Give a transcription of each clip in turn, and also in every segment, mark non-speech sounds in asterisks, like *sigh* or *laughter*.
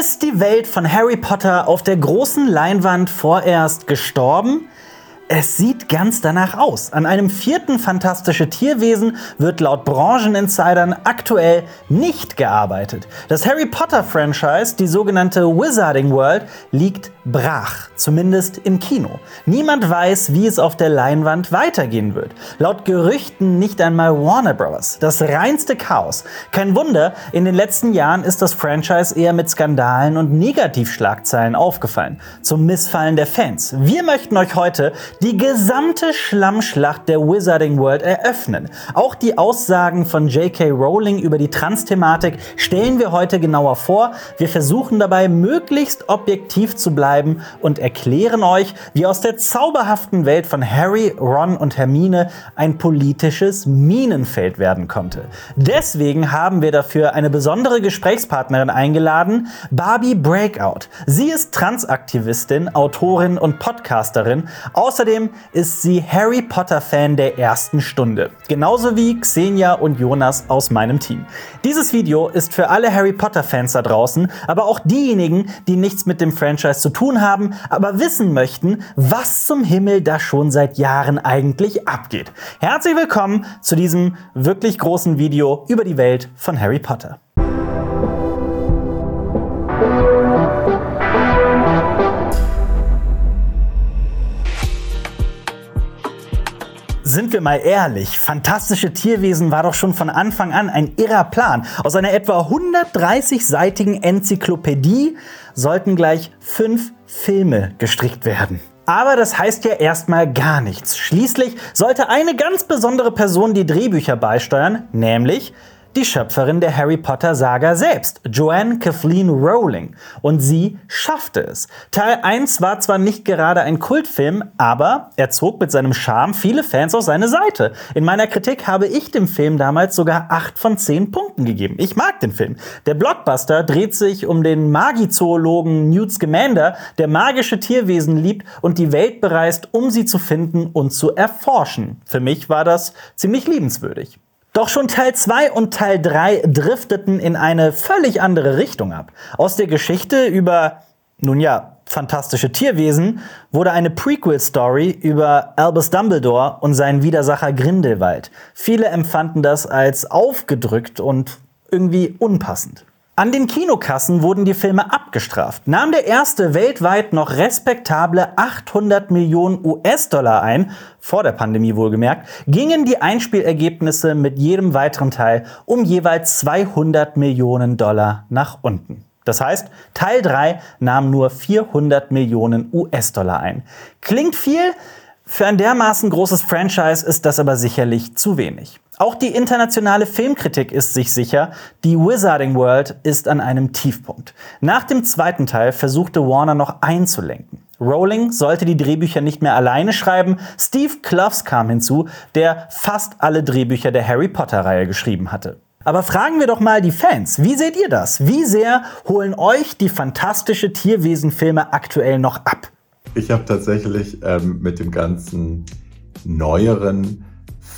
Ist die Welt von Harry Potter auf der großen Leinwand vorerst gestorben? Es sieht ganz danach aus. An einem vierten Fantastische Tierwesen wird laut Brancheninsidern aktuell nicht gearbeitet. Das Harry Potter Franchise, die sogenannte Wizarding World, liegt brach, zumindest im Kino. Niemand weiß, wie es auf der Leinwand weitergehen wird. Laut Gerüchten nicht einmal Warner Bros. Das reinste Chaos. Kein Wunder, in den letzten Jahren ist das Franchise eher mit Skandalen und Negativschlagzeilen aufgefallen. Zum Missfallen der Fans. Wir möchten euch heute die gesamte Schlammschlacht der Wizarding World eröffnen. Auch die Aussagen von J.K. Rowling über die Trans-Thematik stellen wir heute genauer vor. Wir versuchen dabei möglichst objektiv zu bleiben und erklären euch, wie aus der zauberhaften Welt von Harry, Ron und Hermine ein politisches Minenfeld werden konnte. Deswegen haben wir dafür eine besondere Gesprächspartnerin eingeladen, Barbie Breakout. Sie ist Transaktivistin, Autorin und Podcasterin. Außerdem ist sie Harry Potter-Fan der ersten Stunde. Genauso wie Xenia und Jonas aus meinem Team. Dieses Video ist für alle Harry Potter-Fans da draußen, aber auch diejenigen, die nichts mit dem Franchise zu tun haben, aber wissen möchten, was zum Himmel da schon seit Jahren eigentlich abgeht. Herzlich willkommen zu diesem wirklich großen Video über die Welt von Harry Potter. Sind wir mal ehrlich, Fantastische Tierwesen war doch schon von Anfang an ein irrer Plan. Aus einer etwa 130-seitigen Enzyklopädie sollten gleich fünf Filme gestrickt werden. Aber das heißt ja erstmal gar nichts. Schließlich sollte eine ganz besondere Person die Drehbücher beisteuern, nämlich die Schöpferin der Harry Potter Saga selbst, Joanne Kathleen Rowling. Und sie schaffte es. Teil 1 war zwar nicht gerade ein Kultfilm, aber er zog mit seinem Charme viele Fans auf seine Seite. In meiner Kritik habe ich dem Film damals sogar 8 von 10 Punkten gegeben. Ich mag den Film. Der Blockbuster dreht sich um den Magizoologen Newt Scamander, der magische Tierwesen liebt und die Welt bereist, um sie zu finden und zu erforschen. Für mich war das ziemlich liebenswürdig. Doch schon Teil 2 und Teil 3 drifteten in eine völlig andere Richtung ab. Aus der Geschichte über, nun ja, fantastische Tierwesen wurde eine Prequel-Story über Albus Dumbledore und seinen Widersacher Grindelwald. Viele empfanden das als aufgedrückt und irgendwie unpassend. An den Kinokassen wurden die Filme abgestraft. Nahm der erste weltweit noch respektable 800 Millionen US-Dollar ein, vor der Pandemie wohlgemerkt, gingen die Einspielergebnisse mit jedem weiteren Teil um jeweils 200 Millionen Dollar nach unten. Das heißt, Teil 3 nahm nur 400 Millionen US-Dollar ein. Klingt viel, für ein dermaßen großes Franchise ist das aber sicherlich zu wenig. Auch die internationale Filmkritik ist sich sicher, die Wizarding World ist an einem Tiefpunkt. Nach dem zweiten Teil versuchte Warner noch einzulenken. Rowling sollte die Drehbücher nicht mehr alleine schreiben. Steve Kloves kam hinzu, der fast alle Drehbücher der Harry Potter-Reihe geschrieben hatte. Aber fragen wir doch mal die Fans. Wie seht ihr das? Wie sehr holen euch die fantastische Tierwesenfilme aktuell noch ab? Ich habe tatsächlich ähm, mit dem ganzen neueren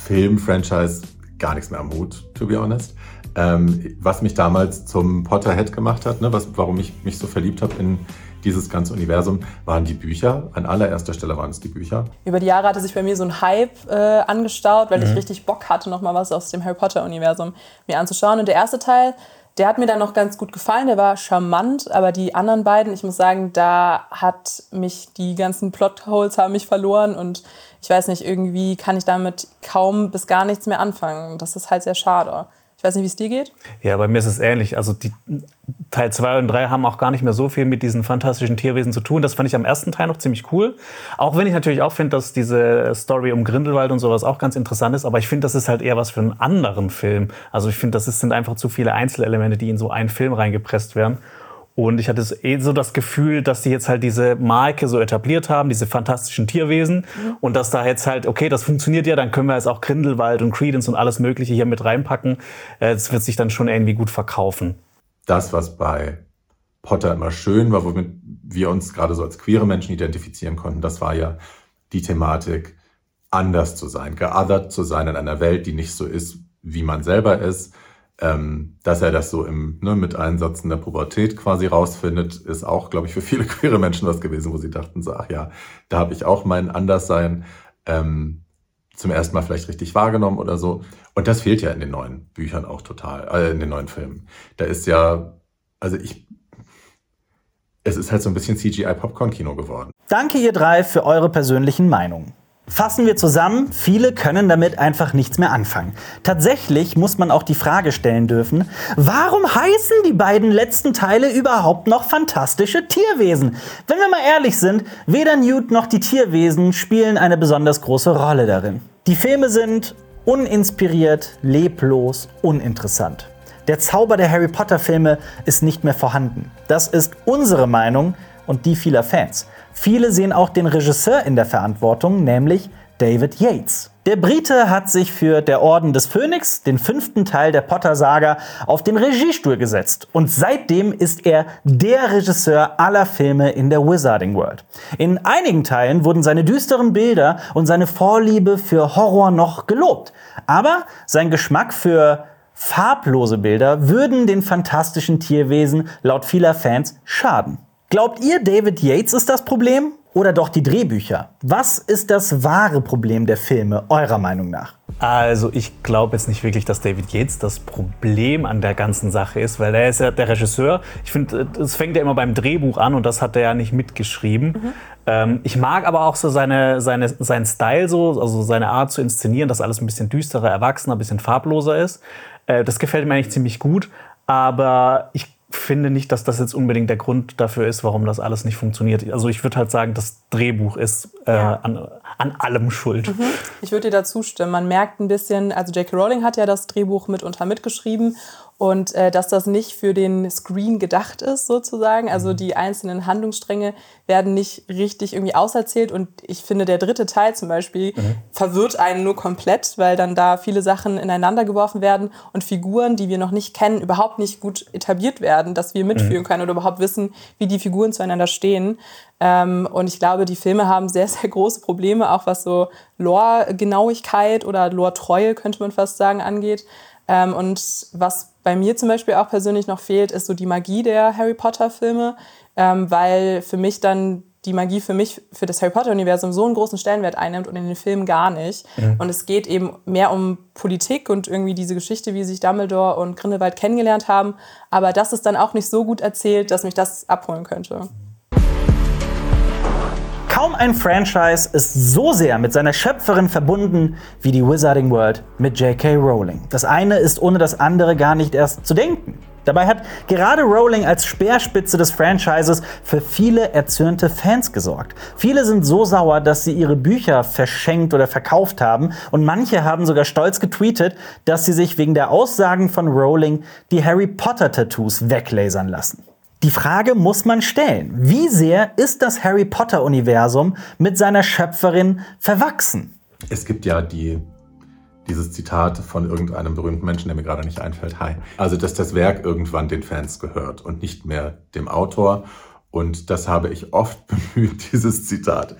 Film-Franchise gar nichts mehr am Hut, to be honest. Ähm, was mich damals zum Potterhead gemacht hat, ne, was, warum ich mich so verliebt habe in dieses ganze Universum, waren die Bücher. An allererster Stelle waren es die Bücher. Über die Jahre hatte sich bei mir so ein Hype äh, angestaut, weil mhm. ich richtig Bock hatte, nochmal was aus dem Harry Potter-Universum mir anzuschauen. Und der erste Teil, der hat mir dann noch ganz gut gefallen, der war charmant, aber die anderen beiden, ich muss sagen, da hat mich die ganzen Plotholes haben mich verloren und ich weiß nicht, irgendwie kann ich damit kaum bis gar nichts mehr anfangen. Das ist halt sehr schade. Ich weiß nicht, wie es dir geht. Ja, bei mir ist es ähnlich. Also die Teil 2 und 3 haben auch gar nicht mehr so viel mit diesen fantastischen Tierwesen zu tun. Das fand ich am ersten Teil noch ziemlich cool. Auch wenn ich natürlich auch finde, dass diese Story um Grindelwald und sowas auch ganz interessant ist. Aber ich finde, das ist halt eher was für einen anderen Film. Also ich finde, das sind einfach zu viele Einzelelemente, die in so einen Film reingepresst werden. Und ich hatte eh so das Gefühl, dass die jetzt halt diese Marke so etabliert haben, diese fantastischen Tierwesen. Mhm. Und dass da jetzt halt, okay, das funktioniert ja, dann können wir jetzt auch Grindelwald und Credence und alles Mögliche hier mit reinpacken. Es äh, wird sich dann schon irgendwie gut verkaufen. Das, was bei Potter immer schön war, womit wir uns gerade so als queere Menschen identifizieren konnten, das war ja die Thematik, anders zu sein, geothert zu sein in einer Welt, die nicht so ist, wie man selber ist Ähm, dass er das so im, ne, mit Einsätzen der Pubertät quasi rausfindet, ist auch, glaube ich, für viele *laughs* queere Menschen was gewesen, wo sie dachten, so, ach ja, da habe ich auch mein Anderssein ähm, zum ersten Mal vielleicht richtig wahrgenommen oder so. Und das fehlt ja in den neuen Büchern auch total, äh, in den neuen Filmen. Da ist ja, also ich, es ist halt so ein bisschen CGI-Popcorn-Kino geworden. Danke ihr drei für eure persönlichen Meinungen. Fassen wir zusammen, viele können damit einfach nichts mehr anfangen. Tatsächlich muss man auch die Frage stellen dürfen, warum heißen die beiden letzten Teile überhaupt noch fantastische Tierwesen? Wenn wir mal ehrlich sind, weder Newt noch die Tierwesen spielen eine besonders große Rolle darin. Die Filme sind uninspiriert, leblos, uninteressant. Der Zauber der Harry Potter Filme ist nicht mehr vorhanden. Das ist unsere Meinung und die vieler Fans. Viele sehen auch den Regisseur in der Verantwortung, nämlich David Yates. Der Brite hat sich für Der Orden des Phönix, den fünften Teil der Potter-Saga, auf den Regiestuhl gesetzt. Und seitdem ist er der Regisseur aller Filme in der Wizarding World. In einigen Teilen wurden seine düsteren Bilder und seine Vorliebe für Horror noch gelobt. Aber sein Geschmack für farblose Bilder würden den fantastischen Tierwesen laut vieler Fans schaden. Glaubt ihr, David Yates ist das Problem? Oder doch die Drehbücher? Was ist das wahre Problem der Filme, eurer Meinung nach? Also ich glaube jetzt nicht wirklich, dass David Yates das Problem an der ganzen Sache ist, weil er ist ja der Regisseur. Ich finde, es fängt ja immer beim Drehbuch an und das hat er ja nicht mitgeschrieben. Mhm. Ähm, ich mag aber auch so seine, seine, seinen Style so, also seine Art zu inszenieren, dass alles ein bisschen düsterer, erwachsener, ein bisschen farbloser ist. Äh, das gefällt mir eigentlich ziemlich gut. Aber ich finde nicht, dass das jetzt unbedingt der Grund dafür ist, warum das alles nicht funktioniert. Also ich würde halt sagen, das Drehbuch ist äh, ja. an, an allem schuld. Mhm. Ich würde dir da zustimmen. Man merkt ein bisschen, also J.K. Rowling hat ja das Drehbuch mitunter mitgeschrieben und äh, dass das nicht für den Screen gedacht ist sozusagen. Also mhm. die einzelnen Handlungsstränge werden nicht richtig irgendwie auserzählt und ich finde der dritte Teil zum Beispiel mhm. verwirrt einen nur komplett, weil dann da viele Sachen ineinander geworfen werden und Figuren, die wir noch nicht kennen, überhaupt nicht gut etabliert werden, dass wir mitfühlen mhm. können oder überhaupt wissen, wie die Figuren zueinander stehen. Ähm, und ich glaube, die Filme haben sehr, sehr große Probleme, auch was so Lore-Genauigkeit oder Lore-Treue, könnte man fast sagen, angeht. Ähm, und was bei mir zum Beispiel auch persönlich noch fehlt, ist so die Magie der Harry Potter-Filme, ähm, weil für mich dann die Magie für mich, für das Harry Potter-Universum so einen großen Stellenwert einnimmt und in den Filmen gar nicht. Mhm. Und es geht eben mehr um Politik und irgendwie diese Geschichte, wie sich Dumbledore und Grindelwald kennengelernt haben. Aber das ist dann auch nicht so gut erzählt, dass mich das abholen könnte. Kaum ein Franchise ist so sehr mit seiner Schöpferin verbunden wie die Wizarding World mit J.K. Rowling. Das eine ist ohne das andere gar nicht erst zu denken. Dabei hat gerade Rowling als Speerspitze des Franchises für viele erzürnte Fans gesorgt. Viele sind so sauer, dass sie ihre Bücher verschenkt oder verkauft haben und manche haben sogar stolz getweetet, dass sie sich wegen der Aussagen von Rowling die Harry Potter Tattoos weglasern lassen. Die Frage muss man stellen. Wie sehr ist das Harry Potter-Universum mit seiner Schöpferin verwachsen? Es gibt ja die, dieses Zitat von irgendeinem berühmten Menschen, der mir gerade nicht einfällt. Hi. Also, dass das Werk irgendwann den Fans gehört und nicht mehr dem Autor. Und das habe ich oft *laughs* bemüht, dieses Zitat,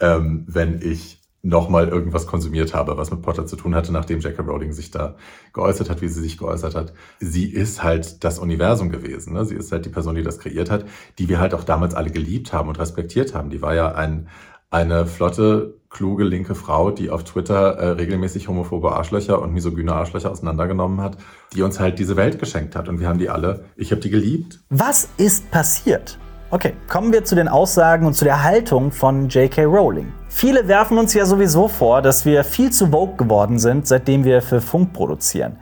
ähm, wenn ich nochmal irgendwas konsumiert habe, was mit Potter zu tun hatte, nachdem J.K. Rowling sich da geäußert hat, wie sie sich geäußert hat. Sie ist halt das Universum gewesen. Ne? Sie ist halt die Person, die das kreiert hat, die wir halt auch damals alle geliebt haben und respektiert haben. Die war ja ein, eine flotte, kluge, linke Frau, die auf Twitter äh, regelmäßig homophobe Arschlöcher und misogyne Arschlöcher auseinandergenommen hat, die uns halt diese Welt geschenkt hat. Und wir haben die alle, ich habe die geliebt. Was ist passiert? Okay, kommen wir zu den Aussagen und zu der Haltung von J.K. Rowling. Viele werfen uns ja sowieso vor, dass wir viel zu vogue geworden sind, seitdem wir für Funk produzieren.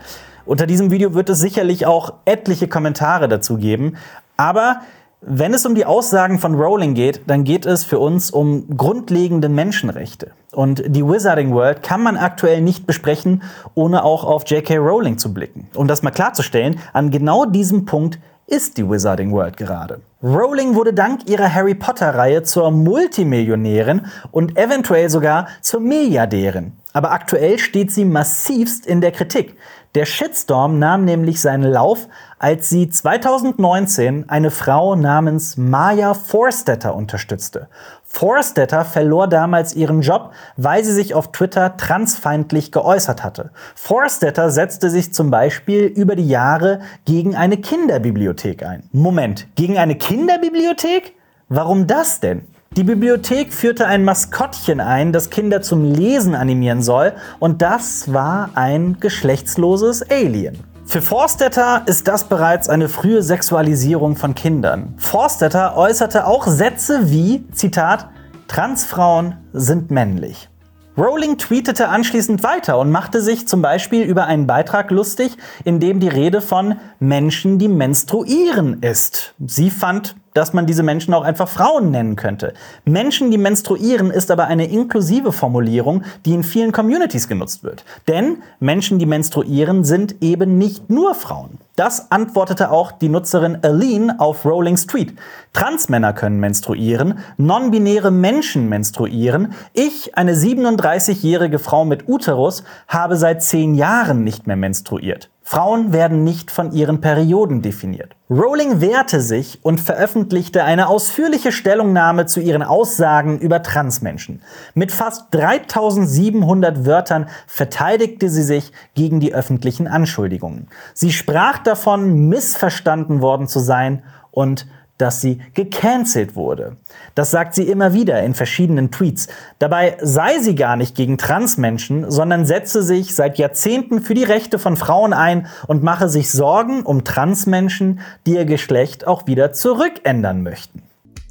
Unter diesem Video wird es sicherlich auch etliche Kommentare dazu geben, aber wenn es um die Aussagen von Rowling geht, dann geht es für uns um grundlegende Menschenrechte. Und die Wizarding World kann man aktuell nicht besprechen, ohne auch auf J.K. Rowling zu blicken. Um das mal klarzustellen, an genau diesem Punkt ist die Wizarding World gerade. Rowling wurde dank ihrer Harry Potter-Reihe zur Multimillionärin und eventuell sogar zur Milliardärin. Aber aktuell steht sie massivst in der Kritik. Der Shitstorm nahm nämlich seinen Lauf, als sie 2019 eine Frau namens Maya Forstetter unterstützte. Forstetter verlor damals ihren Job, weil sie sich auf Twitter transfeindlich geäußert hatte. Forstetter setzte sich zum Beispiel über die Jahre gegen eine Kinderbibliothek ein. Moment, gegen eine Kinderbibliothek? Warum das denn? Die Bibliothek führte ein Maskottchen ein, das Kinder zum Lesen animieren soll, und das war ein geschlechtsloses Alien. Für Forstetter ist das bereits eine frühe Sexualisierung von Kindern. Forstetter äußerte auch Sätze wie, Zitat, Transfrauen sind männlich. Rowling tweetete anschließend weiter und machte sich zum Beispiel über einen Beitrag lustig, in dem die Rede von Menschen, die menstruieren ist. Sie fand dass man diese Menschen auch einfach Frauen nennen könnte. Menschen, die menstruieren, ist aber eine inklusive Formulierung, die in vielen Communities genutzt wird. Denn Menschen, die menstruieren, sind eben nicht nur Frauen. Das antwortete auch die Nutzerin Aline auf Rolling Street. Transmänner können menstruieren, non-binäre Menschen menstruieren. Ich, eine 37-jährige Frau mit Uterus, habe seit zehn Jahren nicht mehr menstruiert. Frauen werden nicht von ihren Perioden definiert. Rowling wehrte sich und veröffentlichte eine ausführliche Stellungnahme zu ihren Aussagen über Transmenschen. Mit fast 3700 Wörtern verteidigte sie sich gegen die öffentlichen Anschuldigungen. Sie sprach davon, missverstanden worden zu sein und dass sie gecancelt wurde. Das sagt sie immer wieder in verschiedenen Tweets. Dabei sei sie gar nicht gegen Transmenschen, sondern setze sich seit Jahrzehnten für die Rechte von Frauen ein und mache sich Sorgen um Transmenschen, die ihr Geschlecht auch wieder zurückändern möchten.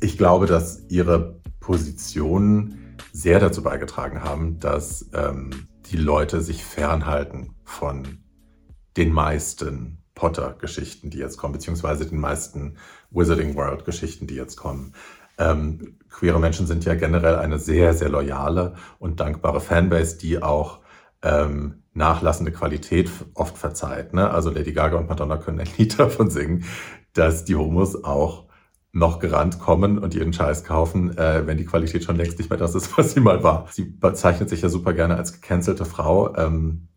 Ich glaube, dass ihre Positionen sehr dazu beigetragen haben, dass ähm, die Leute sich fernhalten von den meisten Potter-Geschichten, die jetzt kommen, beziehungsweise den meisten Wizarding World-Geschichten, die jetzt kommen. Ähm, queere Menschen sind ja generell eine sehr, sehr loyale und dankbare Fanbase, die auch ähm, nachlassende Qualität oft verzeiht. Ne? Also Lady Gaga und Madonna können ein Lied *laughs* davon singen, dass die Homos auch noch gerannt kommen und ihren Scheiß kaufen, äh, wenn die Qualität schon längst nicht mehr das ist, *laughs* was sie mal war. Sie bezeichnet sich ja super gerne als gecancelte Frau. Ähm,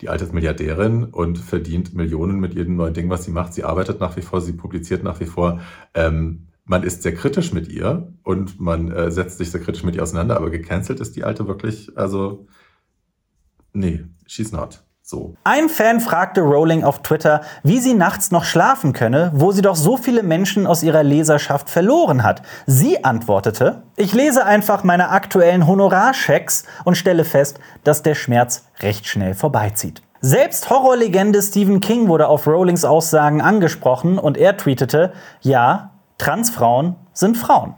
die alte ist Milliardärin und verdient Millionen mit jedem neuen Ding, was sie macht. Sie arbeitet nach wie vor, sie publiziert nach wie vor. Ähm, man ist sehr kritisch mit ihr und man äh, setzt sich sehr kritisch mit ihr auseinander, aber gecancelt ist die alte wirklich, also nee, she's not. So. Ein Fan fragte Rowling auf Twitter, wie sie nachts noch schlafen könne, wo sie doch so viele Menschen aus ihrer Leserschaft verloren hat. Sie antwortete, ich lese einfach meine aktuellen Honorarchecks und stelle fest, dass der Schmerz recht schnell vorbeizieht. Selbst Horrorlegende Stephen King wurde auf Rowlings Aussagen angesprochen und er tweetete, ja, Transfrauen sind Frauen.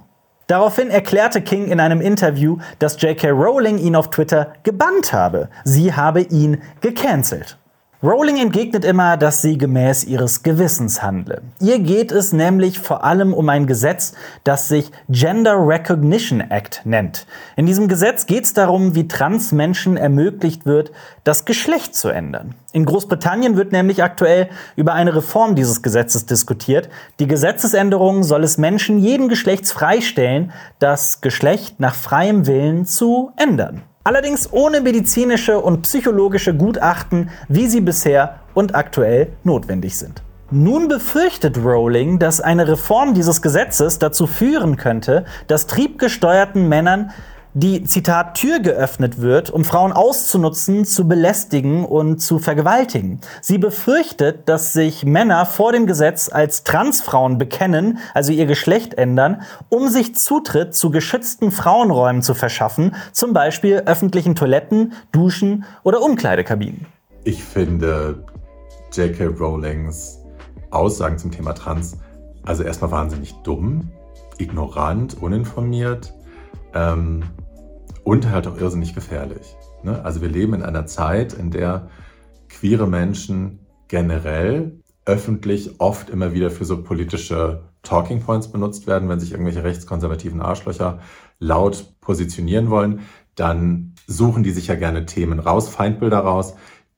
Daraufhin erklärte King in einem Interview, dass J.K. Rowling ihn auf Twitter gebannt habe. Sie habe ihn gecancelt. Rowling entgegnet immer, dass sie gemäß ihres Gewissens handle. Ihr geht es nämlich vor allem um ein Gesetz, das sich Gender Recognition Act nennt. In diesem Gesetz geht es darum, wie Transmenschen ermöglicht wird, das Geschlecht zu ändern. In Großbritannien wird nämlich aktuell über eine Reform dieses Gesetzes diskutiert. Die Gesetzesänderung soll es Menschen jeden Geschlechts freistellen, das Geschlecht nach freiem Willen zu ändern. Allerdings ohne medizinische und psychologische Gutachten, wie sie bisher und aktuell notwendig sind. Nun befürchtet Rowling, dass eine Reform dieses Gesetzes dazu führen könnte, dass triebgesteuerten Männern die, Zitat, Tür geöffnet wird, um Frauen auszunutzen, zu belästigen und zu vergewaltigen. Sie befürchtet, dass sich Männer vor dem Gesetz als Transfrauen bekennen, also ihr Geschlecht ändern, um sich Zutritt zu geschützten Frauenräumen zu verschaffen, zum Beispiel öffentlichen Toiletten, Duschen oder Umkleidekabinen. Ich finde J.K. Rowlings Aussagen zum Thema Trans also erstmal wahnsinnig dumm, ignorant, uninformiert. Ähm, und halt auch irrsinnig gefährlich. Ne? Also wir leben in einer Zeit, in der queere Menschen generell öffentlich oft immer wieder für so politische Talking Points benutzt werden, wenn sich irgendwelche rechtskonservativen Arschlöcher laut positionieren wollen, dann suchen die sich ja gerne Themen raus, Feindbilder raus,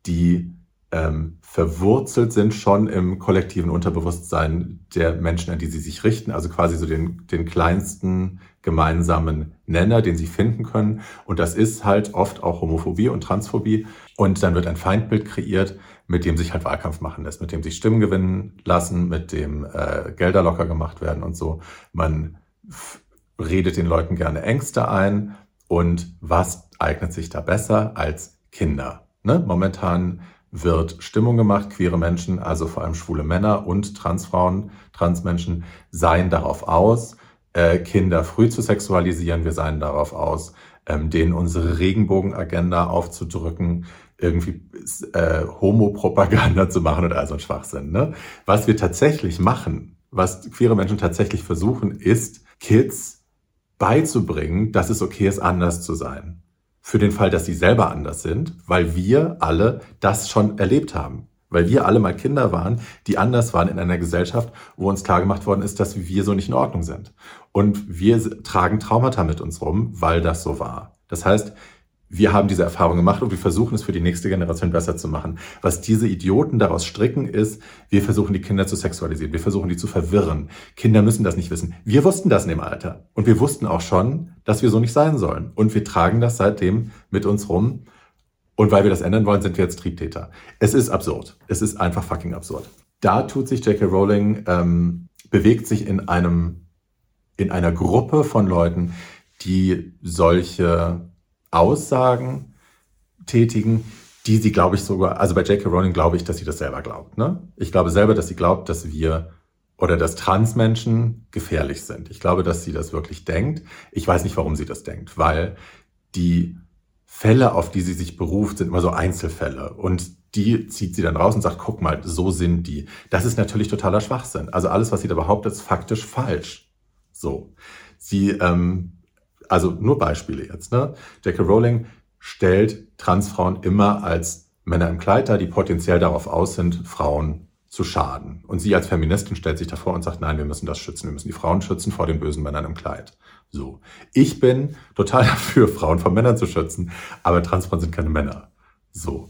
die ähm, verwurzelt sind schon im kollektiven Unterbewusstsein der Menschen, an die sie sich richten, also quasi so den, den kleinsten gemeinsamen Nenner, den sie finden können. Und das ist halt oft auch Homophobie und Transphobie. Und dann wird ein Feindbild kreiert, mit dem sich halt Wahlkampf machen lässt, mit dem sich Stimmen gewinnen lassen, mit dem äh, Gelder locker gemacht werden und so. Man redet den Leuten gerne Ängste ein und was eignet sich da besser als Kinder? Ne? Momentan wird Stimmung gemacht, queere Menschen, also vor allem schwule Männer und Transfrauen, Transmenschen, seien darauf aus, äh, Kinder früh zu sexualisieren. Wir seien darauf aus, ähm, denen unsere Regenbogenagenda aufzudrücken, irgendwie äh, Homo-Propaganda *laughs* zu machen und all so ein Schwachsinn. Ne? Was wir tatsächlich machen, was queere Menschen tatsächlich versuchen, ist, Kids beizubringen, dass es okay ist, anders zu sein. Für den Fall, dass sie selber anders sind, weil wir alle das schon erlebt haben. Weil wir alle mal Kinder waren, die anders waren in einer Gesellschaft, wo uns klargemacht worden ist, dass wir so nicht in Ordnung sind. Und wir tragen Traumata mit uns rum, weil das so war. Das heißt, wir haben diese Erfahrung gemacht und wir versuchen es für die nächste Generation besser zu machen. Was diese Idioten daraus stricken, ist, wir versuchen die Kinder zu sexualisieren, wir versuchen die zu verwirren. Kinder müssen das nicht wissen. Wir wussten das in dem Alter. Und wir wussten auch schon, dass wir so nicht sein sollen. Und wir tragen das seitdem mit uns rum. Und weil wir das ändern wollen, sind wir jetzt Triebtäter. Es ist absurd. Es ist einfach fucking absurd. Da tut sich J.K. Rowling, ähm, bewegt sich in einem, in einer Gruppe von Leuten, die solche Aussagen tätigen, die sie, glaube ich, sogar, also bei J.K. Rowling glaube ich, dass sie das selber glaubt. Ne? Ich glaube selber, dass sie glaubt, dass wir oder dass Transmenschen gefährlich sind. Ich glaube, dass sie das wirklich denkt. Ich weiß nicht, warum sie das denkt, weil die Fälle, auf die sie sich beruft, sind immer so Einzelfälle. Und die zieht sie dann raus und sagt, guck mal, so sind die. Das ist natürlich totaler Schwachsinn. Also alles, was sie da behauptet, ist faktisch falsch. So. Sie ähm, also nur Beispiele jetzt. Ne? J.K. Rowling stellt Transfrauen immer als Männer im Kleid dar, die potenziell darauf aus sind, Frauen zu schaden. Und sie als Feministin stellt sich davor und sagt, nein, wir müssen das schützen, wir müssen die Frauen schützen vor den bösen Männern im Kleid. So. Ich bin total *laughs* dafür, Frauen vor Männern zu schützen, aber Transfrauen sind keine Männer. So.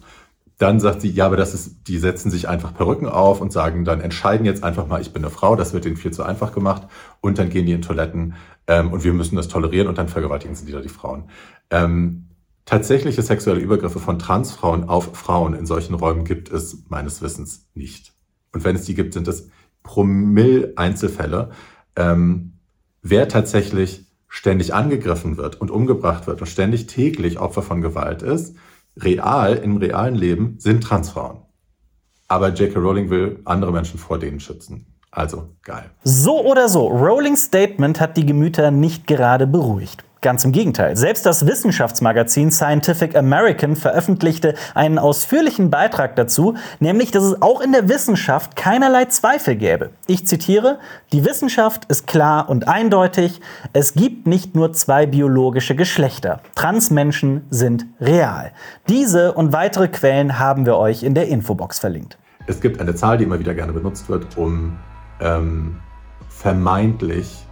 Dann sagt sie, ja, aber das ist, die setzen sich einfach Perücken auf und sagen, dann entscheiden jetzt einfach mal, ich bin eine Frau, das wird ihnen viel zu einfach gemacht. Und dann gehen die in Toiletten ähm, und wir müssen das tolerieren und dann vergewaltigen sie wieder die Frauen. Ähm, tatsächliche sexuelle Übergriffe von Transfrauen auf Frauen in solchen Räumen gibt es meines Wissens nicht. Und wenn es die gibt, sind es Promille-Einzelfälle. Ähm, wer tatsächlich ständig angegriffen wird und umgebracht wird und ständig täglich Opfer von Gewalt ist, real, im realen Leben, sind Transfrauen. Aber J.K. Rowling will andere Menschen vor denen schützen. Also geil. So oder so, Rowlings Statement hat die Gemüter nicht gerade beruhigt. Ganz im Gegenteil. Selbst das Wissenschaftsmagazin Scientific American veröffentlichte einen ausführlichen Beitrag dazu, nämlich, dass es auch in der Wissenschaft keinerlei Zweifel gäbe. Ich zitiere, die Wissenschaft ist klar und eindeutig, es gibt nicht nur zwei biologische Geschlechter. Transmenschen sind real. Diese und weitere Quellen haben wir euch in der Infobox verlinkt. Es gibt eine Zahl, die immer wieder gerne benutzt wird, um ähm, vermeintlich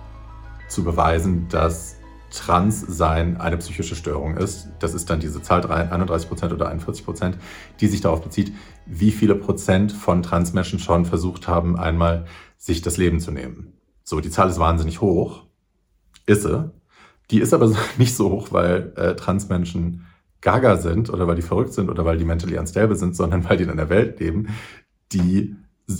zu beweisen, dass Transsein eine psychische Störung ist. Das ist dann diese Zahl 31 Prozent oder 41 Prozent, die sich darauf bezieht, wie viele Prozent von Transmenschen schon versucht haben, einmal sich das Leben zu nehmen. So, die Zahl ist wahnsinnig hoch. Ist sie. Die ist aber *laughs* nicht so hoch, weil äh, Transmenschen gaga sind oder weil die verrückt sind oder weil die mentally unstable sind, sondern weil die in einer Welt leben, die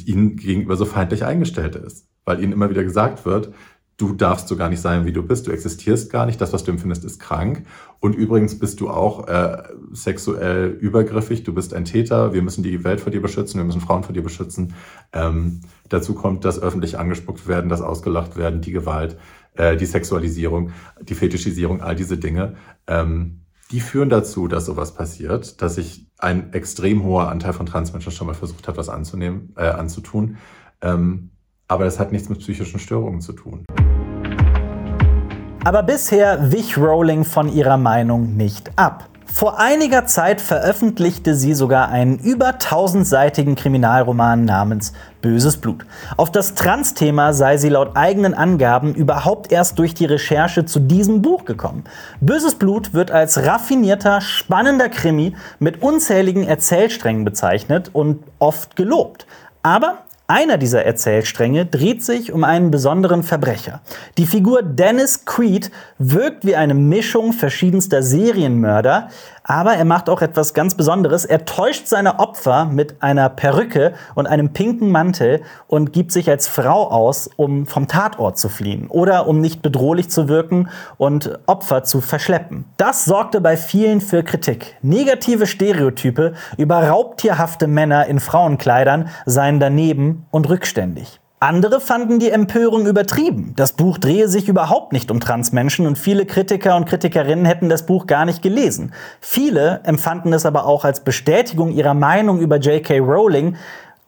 ihnen gegenüber so feindlich eingestellt ist. Weil ihnen immer wieder gesagt wird, du darfst so gar nicht sein, wie du bist, du existierst gar nicht, das, was du empfindest, ist krank. Und übrigens bist du auch äh, sexuell übergriffig, du bist ein Täter, wir müssen die Welt vor dir beschützen, wir müssen Frauen vor dir beschützen. Ähm, dazu kommt das öffentlich angespuckt werden, das ausgelacht werden, die Gewalt, äh, die Sexualisierung, die Fetischisierung, all diese Dinge. Ähm, die führen dazu, dass sowas passiert, dass sich ein extrem hoher Anteil von Transmenschen schon mal versucht hat, was anzunehmen, äh, anzutun. Ähm, aber das hat nichts mit psychischen Störungen zu tun. Aber bisher wich Rowling von ihrer Meinung nicht ab. Vor einiger Zeit veröffentlichte sie sogar einen über tausendseitigen Kriminalroman namens Böses Blut. Auf das Trans-Thema sei sie laut eigenen Angaben überhaupt erst durch die Recherche zu diesem Buch gekommen. Böses Blut wird als raffinierter, spannender Krimi mit unzähligen Erzählsträngen bezeichnet und oft gelobt. Aber Einer dieser Erzählstränge dreht sich um einen besonderen Verbrecher. Die Figur Dennis Creed wirkt wie eine Mischung verschiedenster Serienmörder, aber er macht auch etwas ganz Besonderes. Er täuscht seine Opfer mit einer Perücke und einem pinken Mantel und gibt sich als Frau aus, um vom Tatort zu fliehen oder um nicht bedrohlich zu wirken und Opfer zu verschleppen. Das sorgte bei vielen für Kritik. Negative Stereotype über raubtierhafte Männer in Frauenkleidern seien daneben und rückständig. Andere fanden die Empörung übertrieben. Das Buch drehe sich überhaupt nicht um Transmenschen und viele Kritiker und Kritikerinnen hätten das Buch gar nicht gelesen. Viele empfanden es aber auch als Bestätigung ihrer Meinung über J.K. Rowling,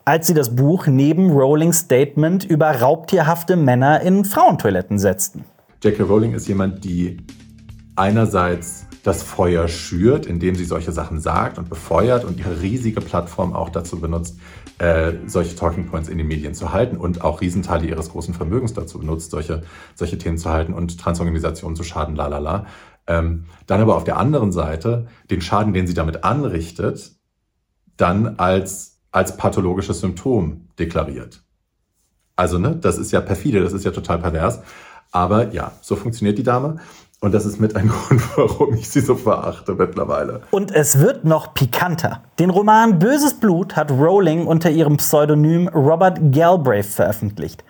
als sie das Buch neben Rowlings Statement über raubtierhafte Männer in Frauentoiletten setzten. J.K. Rowling ist jemand, die einerseits das Feuer schürt, indem sie solche Sachen sagt und befeuert und ihre riesige Plattform auch dazu benutzt, äh, solche Talking Points in den Medien zu halten und auch Riesenteile ihres großen Vermögens dazu benutzt, solche, solche Themen zu halten und Transorganisationen zu schaden, la la la. Ähm, dann aber auf der anderen Seite den Schaden, den sie damit anrichtet, dann als, als pathologisches Symptom deklariert. Also, ne, das ist ja perfide, das ist ja total pervers. Aber ja, so funktioniert die Dame. Und das ist mit ein *laughs* Grund, warum ich sie so verachte mittlerweile. Und es wird noch pikanter. Den Roman Böses Blut hat Rowling unter ihrem Pseudonym Robert Galbraith veröffentlicht.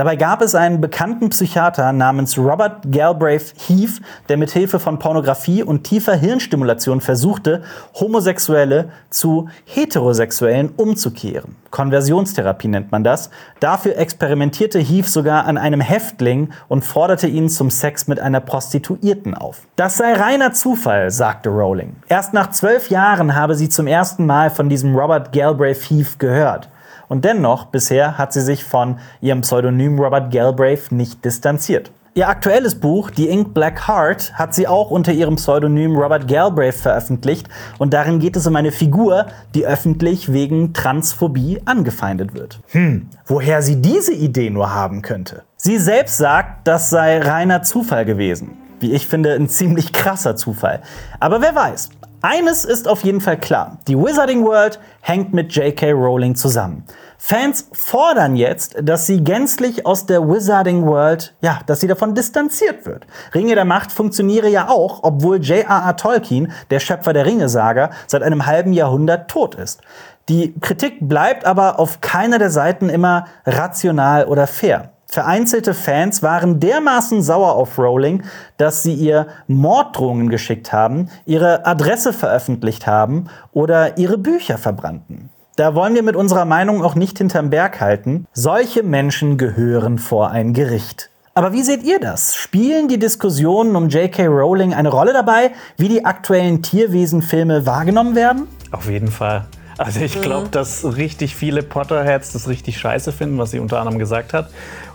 Dabei gab es einen bekannten Psychiater namens Robert Galbraith Heath, der mit Hilfe von Pornografie und tiefer Hirnstimulation versuchte, Homosexuelle zu Heterosexuellen umzukehren. Konversionstherapie nennt man das. Dafür experimentierte Heath sogar an einem Häftling und forderte ihn zum Sex mit einer Prostituierten auf. Das sei reiner Zufall, sagte Rowling. Erst nach zwölf Jahren habe sie zum ersten Mal von diesem Robert Galbraith Heath gehört. Und dennoch, bisher hat sie sich von ihrem Pseudonym Robert Galbraith nicht distanziert. Ihr aktuelles Buch, The Ink Black Heart, hat sie auch unter ihrem Pseudonym Robert Galbraith veröffentlicht und darin geht es um eine Figur, die öffentlich wegen Transphobie angefeindet wird. Hm, woher sie diese Idee nur haben könnte. Sie selbst sagt, das sei reiner Zufall gewesen. Wie ich finde, ein ziemlich krasser Zufall. Aber wer weiß, eines ist auf jeden Fall klar. Die Wizarding World hängt mit J.K. Rowling zusammen. Fans fordern jetzt, dass sie gänzlich aus der Wizarding World, ja, dass sie davon distanziert wird. Ringe der Macht funktioniere ja auch, obwohl J.R.R. Tolkien, der Schöpfer der Ringesaga, seit einem halben Jahrhundert tot ist. Die Kritik bleibt aber auf keiner der Seiten immer rational oder fair. Vereinzelte Fans waren dermaßen sauer auf Rowling, dass sie ihr Morddrohungen geschickt haben, ihre Adresse veröffentlicht haben oder ihre Bücher verbrannten. Da wollen wir mit unserer Meinung auch nicht hinterm Berg halten. Solche Menschen gehören vor ein Gericht. Aber wie seht ihr das? Spielen die Diskussionen um J.K. Rowling eine Rolle dabei, wie die aktuellen Tierwesenfilme wahrgenommen werden? Auf jeden Fall. Also ich glaube, dass richtig viele Potterheads das richtig scheiße finden, was sie unter anderem gesagt hat.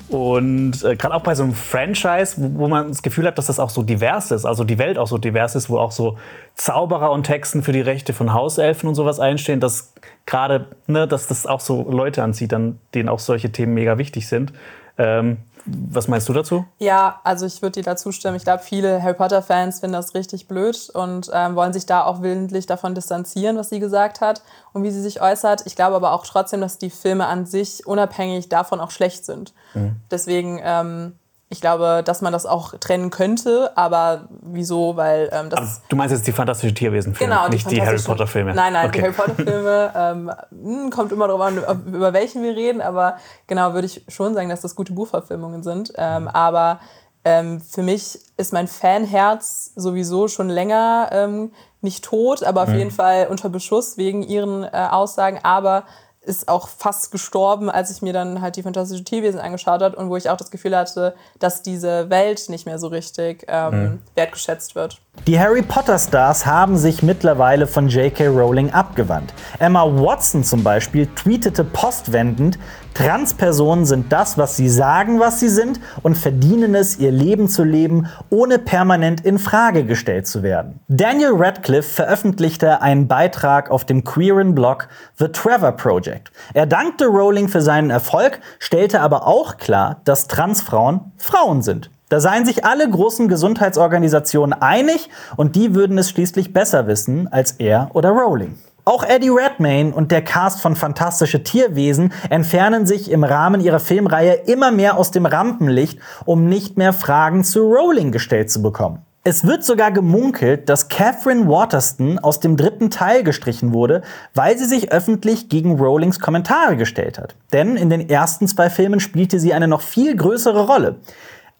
Und äh, gerade auch bei so einem Franchise, wo, wo, man das Gefühl hat, dass das auch so divers ist, also die Welt auch so divers ist, wo auch so Zauberer und Texten für die Rechte von Hauselfen und sowas einstehen, dass gerade, ne, dass das auch so Leute anzieht, dann, denen auch solche Themen mega wichtig sind. Ähm, was meinst du dazu? Ja, also ich würde dir da zustimmen. Ich glaube, viele Harry Potter-Fans finden das richtig blöd und ähm, wollen sich da auch willentlich davon distanzieren, was sie gesagt hat und wie sie sich äußert. Ich glaube aber auch trotzdem, dass die Filme an sich unabhängig davon auch schlecht sind. Mhm. Deswegen ähm, ich glaube, dass man das auch trennen könnte, aber wieso? Weil ähm, das. Aber du meinst jetzt die fantastischen Tierwesen-Filme, genau, nicht die, die Harry Potter-Filme? Nein, nein, okay. die Harry Potter-Filme ähm, hm, kommt immer darauf an, über welchen wir reden, aber genau würde ich schon sagen, dass das gute Buchverfilmungen sind. Ähm, aber ähm, für mich ist mein Fanherz sowieso schon länger ähm, nicht tot, aber auf mhm. jeden Fall unter Beschuss wegen ihren äh, Aussagen. Aber ist auch fast gestorben, als ich mir dann halt die Fantastischen Tierwesen angeschaut habe und wo ich auch das Gefühl hatte, dass diese Welt nicht mehr so richtig ähm, mhm. wertgeschätzt wird. Die Harry Potter Stars haben sich mittlerweile von J.K. Rowling abgewandt. Emma Watson zum Beispiel tweetete postwendend, Transpersonen sind das, was sie sagen, was sie sind und verdienen es, ihr Leben zu leben, ohne permanent in Frage gestellt zu werden. Daniel Radcliffe veröffentlichte einen Beitrag auf dem queeren Blog The Trevor Project. Er dankte Rowling für seinen Erfolg, stellte aber auch klar, dass Transfrauen Frauen sind. Da seien sich alle großen Gesundheitsorganisationen einig und die würden es schließlich besser wissen als er oder Rowling. Auch Eddie Redmayne und der Cast von Fantastische Tierwesen entfernen sich im Rahmen ihrer Filmreihe immer mehr aus dem Rampenlicht, um nicht mehr Fragen zu Rowling gestellt zu bekommen. Es wird sogar gemunkelt, dass Catherine Waterston aus dem dritten Teil gestrichen wurde, weil sie sich öffentlich gegen Rowlings Kommentare gestellt hat. Denn in den ersten zwei Filmen spielte sie eine noch viel größere Rolle.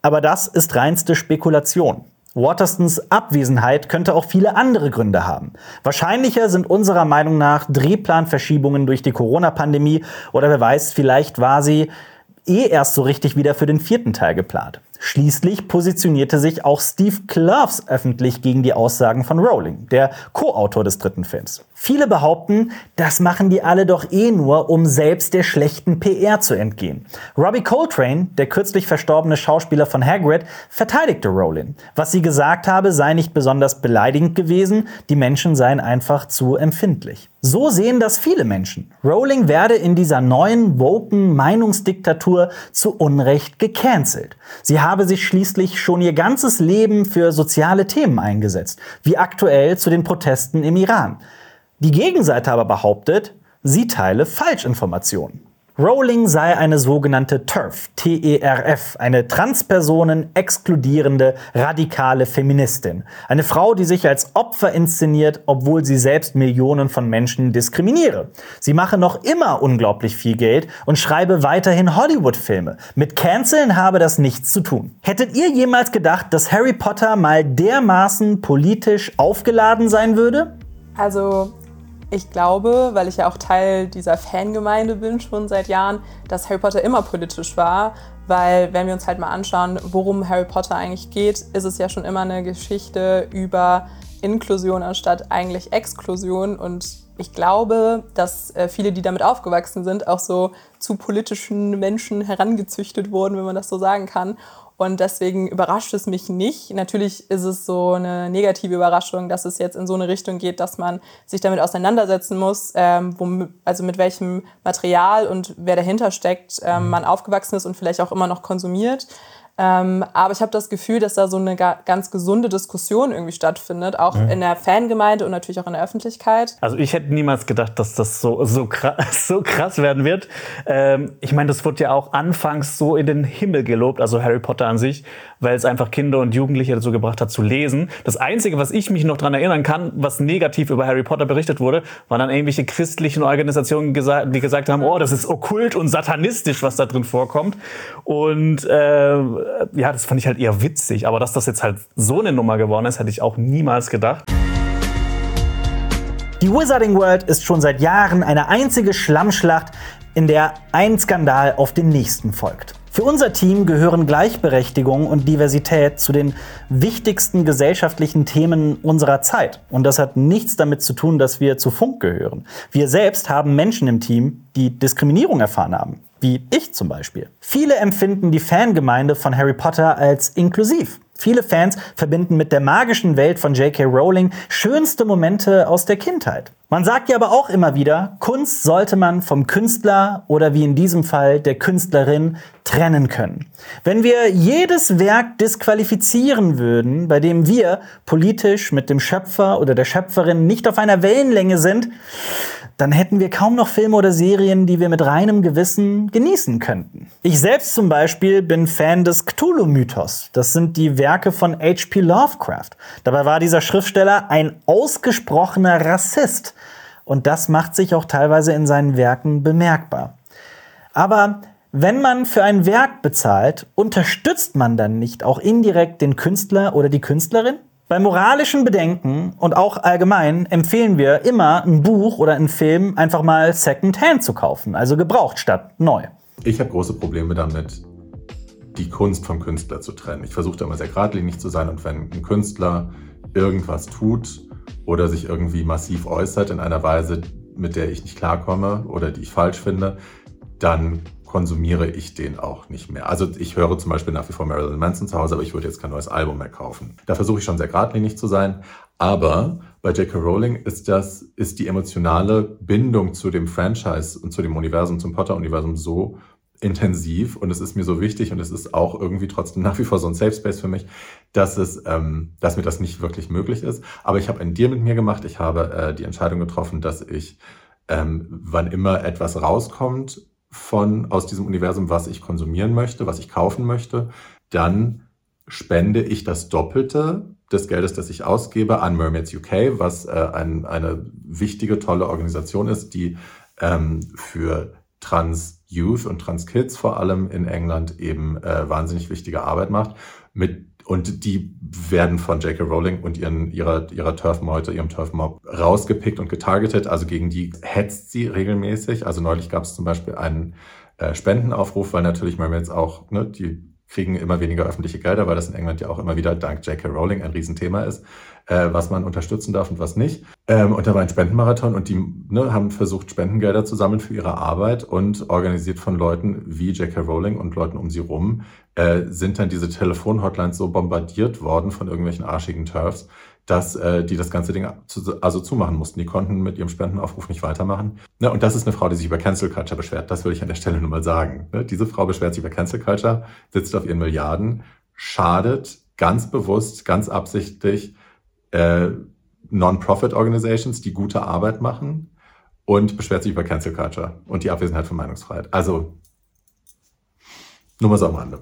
Aber das ist reinste Spekulation. Waterstons Abwesenheit könnte auch viele andere Gründe haben. Wahrscheinlicher sind unserer Meinung nach Drehplanverschiebungen durch die Corona-Pandemie oder wer weiß, vielleicht war sie eh erst so richtig wieder für den vierten Teil geplant. Schließlich positionierte sich auch Steve Kloves öffentlich gegen die Aussagen von Rowling, der Co-Autor des dritten Films. Viele behaupten, das machen die alle doch eh nur, um selbst der schlechten PR zu entgehen. Robbie Coltrane, der kürzlich verstorbene Schauspieler von Hagrid, verteidigte Rowling. Was sie gesagt habe, sei nicht besonders beleidigend gewesen, die Menschen seien einfach zu empfindlich. So sehen das viele Menschen. Rowling werde in dieser neuen, woken Meinungsdiktatur zu Unrecht gecancelt. Sie habe sich schließlich schon ihr ganzes Leben für soziale Themen eingesetzt, wie aktuell zu den Protesten im Iran. Die Gegenseite aber behauptet, sie teile Falschinformationen. Rowling sei eine sogenannte TERF, T-E-R-F, eine Transpersonen exkludierende radikale Feministin. Eine Frau, die sich als Opfer inszeniert, obwohl sie selbst Millionen von Menschen diskriminiere. Sie mache noch immer unglaublich viel Geld und schreibe weiterhin Hollywood-Filme. Mit Canceln habe das nichts zu tun. Hättet ihr jemals gedacht, dass Harry Potter mal dermaßen politisch aufgeladen sein würde? Also ich glaube, weil ich ja auch Teil dieser Fangemeinde bin schon seit Jahren, dass Harry Potter immer politisch war. Weil wenn wir uns halt mal anschauen, worum Harry Potter eigentlich geht, ist es ja schon immer eine Geschichte über Inklusion anstatt eigentlich Exklusion. Und ich glaube, dass äh, viele, die damit aufgewachsen sind, auch so zu politischen Menschen herangezüchtet wurden, wenn man das so sagen kann. Und deswegen überrascht es mich nicht. Natürlich ist es so eine negative Überraschung, dass es jetzt in so eine Richtung geht, dass man sich damit auseinandersetzen muss, ähm, wo, also mit welchem Material und wer dahinter steckt, ähm, mhm. man aufgewachsen ist und vielleicht auch immer noch konsumiert. Ähm, aber ich habe das Gefühl, dass da so eine ganz gesunde Diskussion irgendwie stattfindet, auch mhm. in der Fangemeinde und natürlich auch in der Öffentlichkeit. Also ich hätte niemals gedacht, dass das so, so, krass, *laughs* so krass werden wird. Ähm, ich meine, das wurde ja auch anfangs so in den Himmel gelobt, also Harry Potter an sich, weil es einfach Kinder und Jugendliche dazu gebracht hat zu lesen. Das Einzige, was ich mich noch daran erinnern kann, was negativ über Harry Potter berichtet wurde, waren dann irgendwelche christlichen Organisationen, die gesagt haben, oh, das ist okkult und satanistisch, was da drin vorkommt. Und äh, ja, das fand ich halt eher witzig. Aber dass das jetzt halt so eine Nummer geworden ist, hätte ich auch niemals gedacht. Die Wizarding World ist schon seit Jahren eine einzige Schlammschlacht, in der ein Skandal auf den nächsten folgt. Für unser Team gehören Gleichberechtigung und Diversität zu den wichtigsten gesellschaftlichen Themen unserer Zeit. Und das hat nichts damit zu tun, dass wir zu Funk gehören. Wir selbst haben Menschen im Team, die Diskriminierung erfahren haben wie ich zum Beispiel. Viele empfinden die Fangemeinde von Harry Potter als inklusiv. Viele Fans verbinden mit der magischen Welt von J.K. Rowling schönste Momente aus der Kindheit. Man sagt ja aber auch immer wieder, Kunst sollte man vom Künstler oder wie in diesem Fall der Künstlerin trennen können. Wenn wir jedes Werk disqualifizieren würden, bei dem wir politisch mit dem Schöpfer oder der Schöpferin nicht auf einer Wellenlänge sind, dann hätten wir kaum noch Filme oder Serien, die wir mit reinem Gewissen genießen könnten. Ich selbst zum Beispiel bin Fan des Cthulhu-Mythos. Das sind die Werke von H.P. Lovecraft. Dabei war dieser Schriftsteller ein ausgesprochener Rassist. Und das macht sich auch teilweise in seinen Werken bemerkbar. Aber wenn man für ein Werk bezahlt, unterstützt man dann nicht auch indirekt den Künstler oder die Künstlerin? Bei moralischen Bedenken und auch allgemein empfehlen wir immer, ein Buch oder einen Film einfach mal Secondhand zu kaufen, also gebraucht statt neu. Ich habe große Probleme damit, die Kunst vom Künstler zu trennen. Ich versuche da immer sehr geradlinig zu sein und wenn ein Künstler irgendwas tut oder sich irgendwie massiv äußert in einer Weise, mit der ich nicht klarkomme oder die ich falsch finde, dann konsumiere ich den auch nicht mehr. Also ich höre zum Beispiel nach wie vor Marilyn Manson zu Hause, aber ich würde jetzt kein neues Album mehr kaufen. Da versuche ich schon sehr geradlinig zu sein. Aber bei J.K. Rowling ist das, ist die emotionale Bindung zu dem Franchise und zu dem Universum, zum Potter-Universum so intensiv und es ist mir so wichtig und es ist auch irgendwie trotzdem nach wie vor so ein Safe Space für mich, dass es, ähm, dass mir das nicht wirklich möglich ist. Aber ich habe einen Deal mit mir gemacht. Ich habe äh, die Entscheidung getroffen, dass ich, ähm, wann immer etwas rauskommt von aus diesem Universum, was ich konsumieren möchte, was ich kaufen möchte, dann spende ich das Doppelte des Geldes, das ich ausgebe, an Mermaids UK, was äh, ein, eine wichtige, tolle Organisation ist, die ähm, für Trans Youth und Trans Kids vor allem in England eben äh, wahnsinnig wichtige Arbeit macht. Mit, und die werden von J.K. Rowling und ihren, ihrer, ihrer Turf-Meute, ihrem Turf-Mob rausgepickt und getargetet. Also gegen die hetzt sie regelmäßig. Also neulich gab es zum Beispiel einen äh, Spendenaufruf, weil natürlich Mermaids auch, ne, die kriegen immer weniger öffentliche Gelder, weil das in England ja auch immer wieder dank J.K. Rowling ein Riesenthema ist, äh, was man unterstützen darf und was nicht. Ähm, und da war ein Spendenmarathon und die ne, haben versucht, Spendengelder zu sammeln für ihre Arbeit und organisiert von Leuten wie J.K. Rowling und Leuten um sie rum, äh, sind dann diese Telefonhotlines so bombardiert worden von irgendwelchen arschigen Turfs, dass äh, die das ganze Ding zu, also zumachen mussten. Die konnten mit ihrem Spendenaufruf nicht weitermachen. Ne, und das ist eine Frau, die sich über Cancel Culture beschwert. Das will ich an der Stelle nur mal sagen. Ne, diese Frau beschwert sich über Cancel Culture, sitzt auf ihren Milliarden, schadet ganz bewusst, ganz absichtlich äh, Non-Profit-Organizations, die gute Arbeit machen und beschwert sich über Cancel Culture und die Abwesenheit von Meinungsfreiheit. Also, nur mal so am Rande.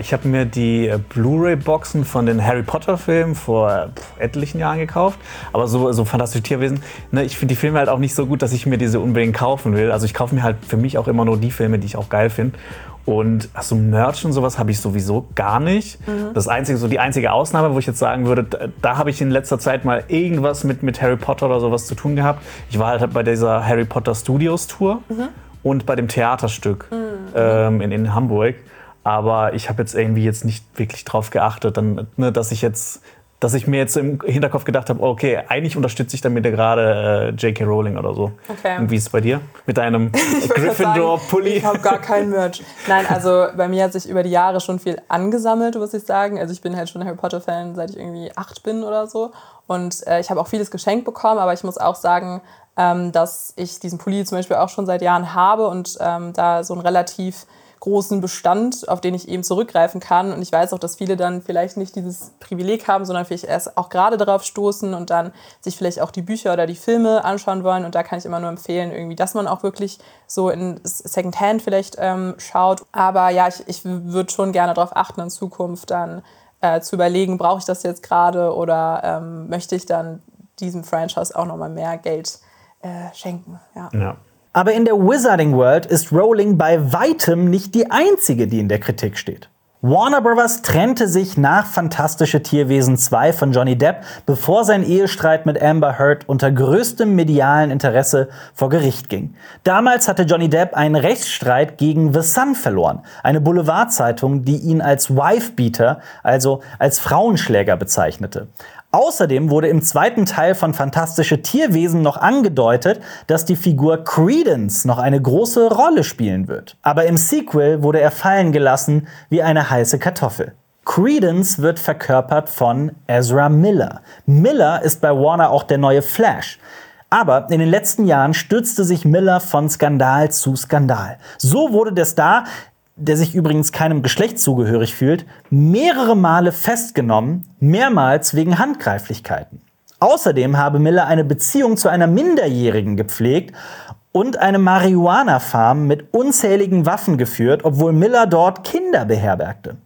Ich habe mir die äh, Blu-ray-Boxen von den Harry Potter-Filmen vor etlichen Jahren gekauft. Aber so, so fantastische Tierwesen, ne, ich finde die Filme halt auch nicht so gut, dass ich mir diese unbedingt kaufen will. Also ich kaufe mir halt für mich auch immer nur die Filme, die ich auch geil finde. Und ach so Merch und sowas habe ich sowieso gar nicht. Mhm. Das einzige, so die einzige Ausnahme, wo ich jetzt sagen würde, da, da habe ich in letzter Zeit mal irgendwas mit, mit Harry Potter oder sowas zu tun gehabt. Ich war halt bei dieser Harry Potter Studios Tour mhm. und bei dem Theaterstück mhm. ähm, in, in Hamburg. Aber ich habe jetzt irgendwie jetzt nicht wirklich drauf geachtet, dann, ne, dass ich jetzt dass ich mir jetzt im Hinterkopf gedacht habe, okay, eigentlich unterstütze ich damit gerade äh, J.K. Rowling oder so. Okay. Und wie ist es bei dir? Mit deinem *laughs* Gryffindor-Pulli? Ich habe gar kein Merch. Nein, also bei mir hat sich über die Jahre schon viel angesammelt, muss ich sagen. Also ich bin halt schon Harry Potter-Fan, seit ich irgendwie acht bin oder so. Und äh, ich habe auch vieles geschenkt bekommen, aber ich muss auch sagen, ähm, dass ich diesen Pulli zum Beispiel auch schon seit Jahren habe und ähm, da so ein relativ großen Bestand, auf den ich eben zurückgreifen kann. Und ich weiß auch, dass viele dann vielleicht nicht dieses Privileg haben, sondern vielleicht erst auch gerade darauf stoßen und dann sich vielleicht auch die Bücher oder die Filme anschauen wollen. Und da kann ich immer nur empfehlen, irgendwie, dass man auch wirklich so in Secondhand vielleicht ähm, schaut. Aber ja, ich, ich würde schon gerne darauf achten, in Zukunft dann äh, zu überlegen, brauche ich das jetzt gerade oder ähm, möchte ich dann diesem Franchise auch nochmal mehr Geld äh, schenken. Ja. ja. Aber in der Wizarding World ist Rowling bei weitem nicht die einzige, die in der Kritik steht. Warner Bros. trennte sich nach Fantastische Tierwesen 2 von Johnny Depp, bevor sein Ehestreit mit Amber Heard unter größtem medialen Interesse vor Gericht ging. Damals hatte Johnny Depp einen Rechtsstreit gegen The Sun verloren, eine Boulevardzeitung, die ihn als Wifebeater, also als Frauenschläger bezeichnete. Außerdem wurde im zweiten Teil von Fantastische Tierwesen noch angedeutet, dass die Figur Credence noch eine große Rolle spielen wird. Aber im Sequel wurde er fallen gelassen wie eine heiße Kartoffel. Credence wird verkörpert von Ezra Miller. Miller ist bei Warner auch der neue Flash. Aber in den letzten Jahren stürzte sich Miller von Skandal zu Skandal. So wurde der Star der sich übrigens keinem Geschlecht zugehörig fühlt, mehrere Male festgenommen, mehrmals wegen Handgreiflichkeiten. Außerdem habe Miller eine Beziehung zu einer Minderjährigen gepflegt und eine Marihuana-Farm mit unzähligen Waffen geführt, obwohl Miller dort Kinder beherbergte.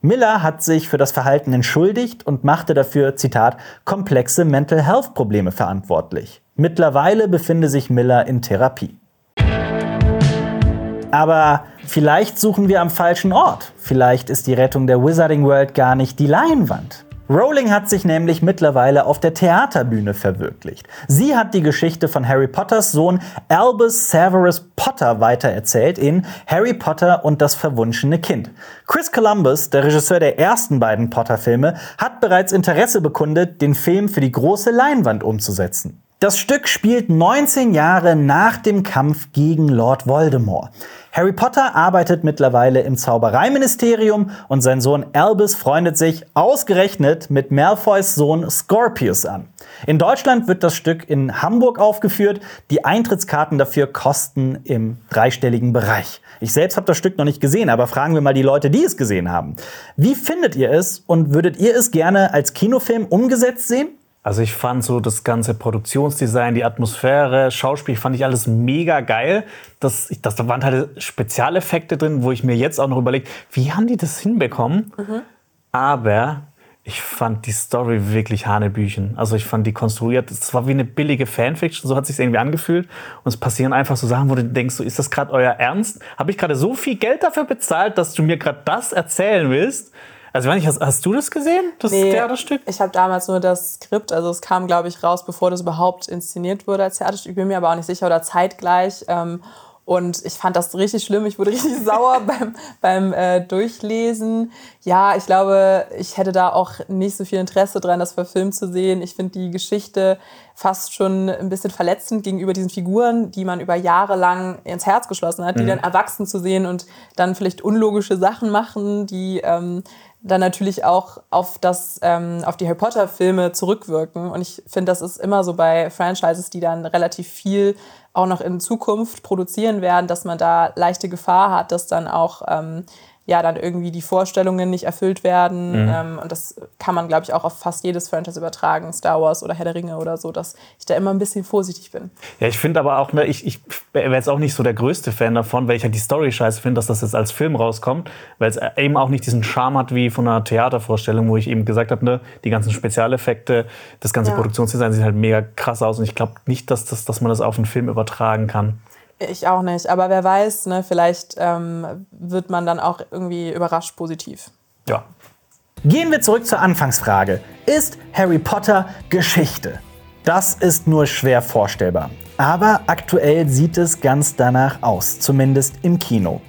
Miller hat sich für das Verhalten entschuldigt und machte dafür, Zitat, komplexe Mental Health Probleme verantwortlich. Mittlerweile befinde sich Miller in Therapie. Aber vielleicht suchen wir am falschen Ort. Vielleicht ist die Rettung der Wizarding World gar nicht die Leinwand. Rowling hat sich nämlich mittlerweile auf der Theaterbühne verwirklicht. Sie hat die Geschichte von Harry Potters Sohn Albus Severus Potter weitererzählt in Harry Potter und das verwunschene Kind. Chris Columbus, der Regisseur der ersten beiden Potter-Filme, hat bereits Interesse bekundet, den Film für die große Leinwand umzusetzen. Das Stück spielt 19 Jahre nach dem Kampf gegen Lord Voldemort. Harry Potter arbeitet mittlerweile im Zaubereiministerium und sein Sohn Albus freundet sich ausgerechnet mit Malfoys Sohn Scorpius an. In Deutschland wird das Stück in Hamburg aufgeführt. Die Eintrittskarten dafür kosten im dreistelligen Bereich. Ich selbst habe das Stück noch nicht gesehen, aber fragen wir mal die Leute, die es gesehen haben. Wie findet ihr es und würdet ihr es gerne als Kinofilm umgesetzt sehen? Also ich fand so das ganze Produktionsdesign, die Atmosphäre, Schauspiel, fand ich alles mega geil. Das, das, da waren halt Spezialeffekte drin, wo ich mir jetzt auch noch überlege, wie haben die das hinbekommen? Mhm. Aber ich fand die Story wirklich Hanebüchen. Also ich fand die konstruiert, es war wie eine billige Fanfiction, so hat sich irgendwie angefühlt. Und es passieren einfach so Sachen, wo du denkst, so, ist das gerade euer Ernst? Habe ich gerade so viel Geld dafür bezahlt, dass du mir gerade das erzählen willst? Also, wenn ich, hast, hast du das gesehen, das nee, Theaterstück? Ich habe damals nur das Skript, also es kam, glaube ich, raus, bevor das überhaupt inszeniert wurde als Theaterstück. Ich bin mir aber auch nicht sicher oder zeitgleich. Ähm, und ich fand das richtig schlimm. Ich wurde *laughs* richtig sauer *laughs* beim, beim äh, Durchlesen. Ja, ich glaube, ich hätte da auch nicht so viel Interesse dran, das verfilmt zu sehen. Ich finde die Geschichte fast schon ein bisschen verletzend gegenüber diesen Figuren, die man über Jahre lang ins Herz geschlossen hat, die mhm. dann erwachsen zu sehen und dann vielleicht unlogische Sachen machen, die ähm, dann natürlich auch auf, das, ähm, auf die Harry Potter-Filme zurückwirken. Und ich finde, das ist immer so bei Franchises, die dann relativ viel auch noch in Zukunft produzieren werden, dass man da leichte Gefahr hat, dass dann auch ähm, ja dann irgendwie die Vorstellungen nicht erfüllt werden. Mhm. Ähm, und das kann man, glaube ich, auch auf fast jedes Franchise übertragen, Star Wars oder Herr der Ringe oder so, dass ich da immer ein bisschen vorsichtig bin. Ja, ich finde aber auch, ne, ich, ich wäre jetzt auch nicht so der größte Fan davon, weil ich halt die Story scheiße finde, dass das jetzt als Film rauskommt, weil es eben auch nicht diesen Charme hat wie von einer Theatervorstellung, wo ich eben gesagt habe, ne, die ganzen Spezialeffekte, das ganze ja. Produktionsdesign sieht halt mega krass aus und ich glaube nicht, dass, das, dass man das auf einen Film übertragen kann. Ich auch nicht, aber wer weiß, ne, vielleicht ähm, wird man dann auch irgendwie überrascht positiv. Ja. Gehen wir zurück zur Anfangsfrage. Ist Harry Potter Geschichte? Das ist nur schwer vorstellbar. Aber aktuell sieht es ganz danach aus, zumindest im Kino.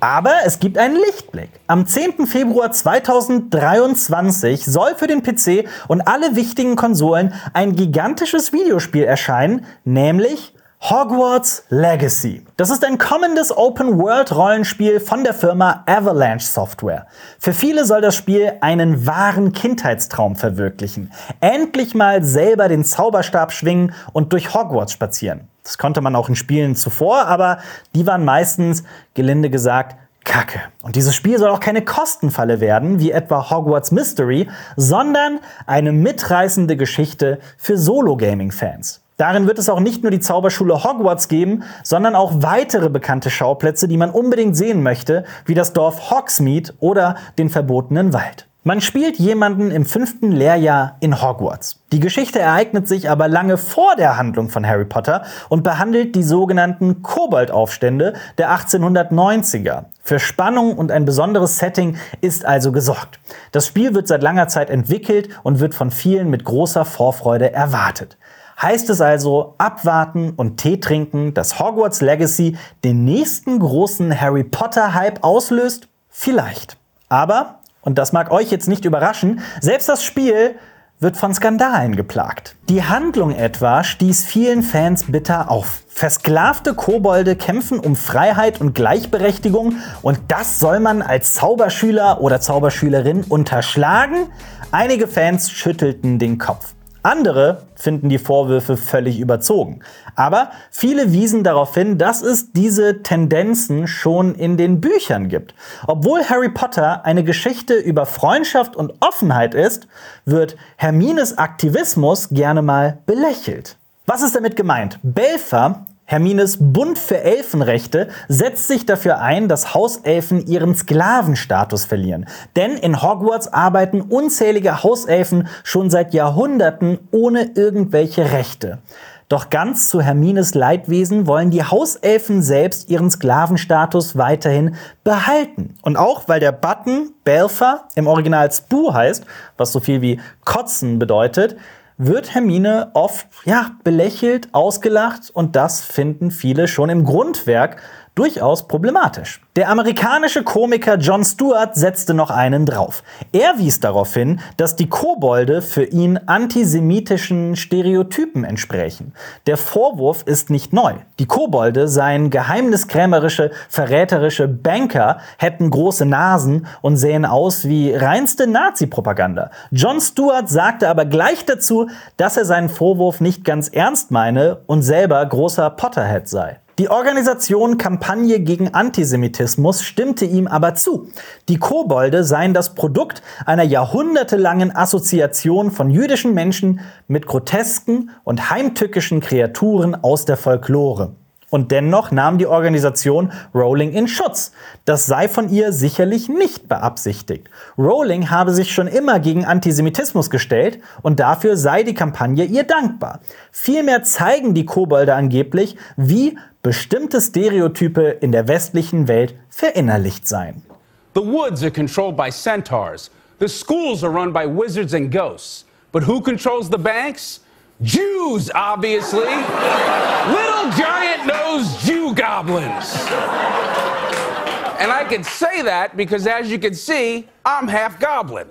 Aber es gibt einen Lichtblick. Am 10. Februar 2023 soll für den PC und alle wichtigen Konsolen ein gigantisches Videospiel erscheinen, nämlich Hogwarts Legacy. Das ist ein kommendes Open-World-Rollenspiel von der Firma Avalanche Software. Für viele soll das Spiel einen wahren Kindheitstraum verwirklichen. Endlich mal selber den Zauberstab schwingen und durch Hogwarts spazieren. Das konnte man auch in Spielen zuvor, aber die waren meistens, gelinde gesagt, Kacke. Und dieses Spiel soll auch keine Kostenfalle werden, wie etwa Hogwarts Mystery, sondern eine mitreißende Geschichte für Solo-Gaming-Fans. Darin wird es auch nicht nur die Zauberschule Hogwarts geben, sondern auch weitere bekannte Schauplätze, die man unbedingt sehen möchte, wie das Dorf Hogsmeade oder den verbotenen Wald. Man spielt jemanden im fünften Lehrjahr in Hogwarts. Die Geschichte ereignet sich aber lange vor der Handlung von Harry Potter und behandelt die sogenannten Koboldaufstände der 1890er. Für Spannung und ein besonderes Setting ist also gesorgt. Das Spiel wird seit langer Zeit entwickelt und wird von vielen mit großer Vorfreude erwartet. Heißt es also abwarten und Tee trinken, dass Hogwarts Legacy den nächsten großen Harry Potter-Hype auslöst? Vielleicht. Aber, und das mag euch jetzt nicht überraschen, selbst das Spiel wird von Skandalen geplagt. Die Handlung etwa stieß vielen Fans bitter auf. Versklavte Kobolde kämpfen um Freiheit und Gleichberechtigung und das soll man als Zauberschüler oder Zauberschülerin unterschlagen? Einige Fans schüttelten den Kopf. Andere finden die Vorwürfe völlig überzogen. Aber viele wiesen darauf hin, dass es diese Tendenzen schon in den Büchern gibt. Obwohl Harry Potter eine Geschichte über Freundschaft und Offenheit ist, wird Hermines Aktivismus gerne mal belächelt. Was ist damit gemeint? Belfer Hermines Bund für Elfenrechte setzt sich dafür ein, dass Hauselfen ihren Sklavenstatus verlieren. Denn in Hogwarts arbeiten unzählige Hauselfen schon seit Jahrhunderten ohne irgendwelche Rechte. Doch ganz zu Hermines Leidwesen wollen die Hauselfen selbst ihren Sklavenstatus weiterhin behalten. Und auch weil der Button Belfer im Original Spoo heißt, was so viel wie kotzen bedeutet, wird Hermine oft ja, belächelt, ausgelacht und das finden viele schon im Grundwerk durchaus problematisch. Der amerikanische Komiker Jon Stewart setzte noch einen drauf. Er wies darauf hin, dass die Kobolde für ihn antisemitischen Stereotypen entsprächen. Der Vorwurf ist nicht neu. Die Kobolde seien geheimniskrämerische, verräterische Banker, hätten große Nasen und sähen aus wie reinste Nazi-Propaganda. Jon Stewart sagte aber gleich dazu, dass er seinen Vorwurf nicht ganz ernst meine und selber großer Potterhead sei. Die Organisation Kampagne gegen Antisemitismus stimmte ihm aber zu. Die Kobolde seien das Produkt einer jahrhundertelangen Assoziation von jüdischen Menschen mit grotesken und heimtückischen Kreaturen aus der Folklore. Und dennoch nahm die Organisation Rowling in Schutz. Das sei von ihr sicherlich nicht beabsichtigt. Rowling habe sich schon immer gegen Antisemitismus gestellt und dafür sei die Kampagne ihr dankbar. Vielmehr zeigen die Kobolde angeblich, wie bestimmte Stereotype in der westlichen Welt verinnerlicht seien. The woods are controlled by centaurs. The schools are run by wizards and ghosts. But who controls the banks? Jews, obviously. Little giant nosed Jew goblins. And I can say that because, as you can see, I'm half goblin.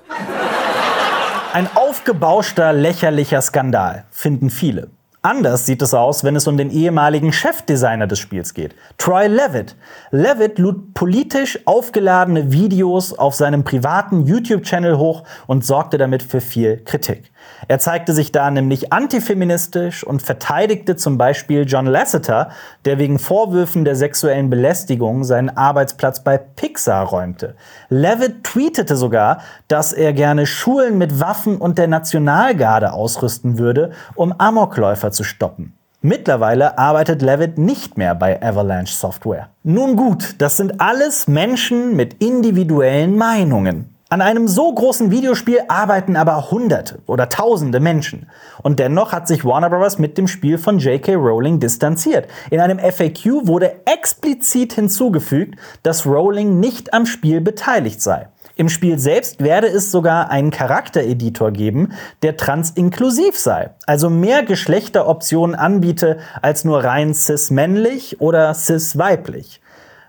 Ein aufgebauschter, lächerlicher Skandal, finden viele. Anders sieht es aus, wenn es um den ehemaligen Chefdesigner des Spiels geht, Troy Levitt. Levitt lud politisch aufgeladene Videos auf seinem privaten YouTube-Channel hoch und sorgte damit für viel Kritik. Er zeigte sich da nämlich antifeministisch und verteidigte zum Beispiel John Lasseter, der wegen Vorwürfen der sexuellen Belästigung seinen Arbeitsplatz bei Pixar räumte. Levitt tweetete sogar, dass er gerne Schulen mit Waffen und der Nationalgarde ausrüsten würde, um Amokläufer zu stoppen. Mittlerweile arbeitet Levitt nicht mehr bei Avalanche Software. Nun gut, das sind alles Menschen mit individuellen Meinungen. An einem so großen Videospiel arbeiten aber Hunderte oder Tausende Menschen. Und dennoch hat sich Warner Bros. mit dem Spiel von J.K. Rowling distanziert. In einem FAQ wurde explizit hinzugefügt, dass Rowling nicht am Spiel beteiligt sei. Im Spiel selbst werde es sogar einen Charaktereditor geben, der transinklusiv sei, also mehr Geschlechteroptionen anbiete als nur rein cis-männlich oder cis-weiblich.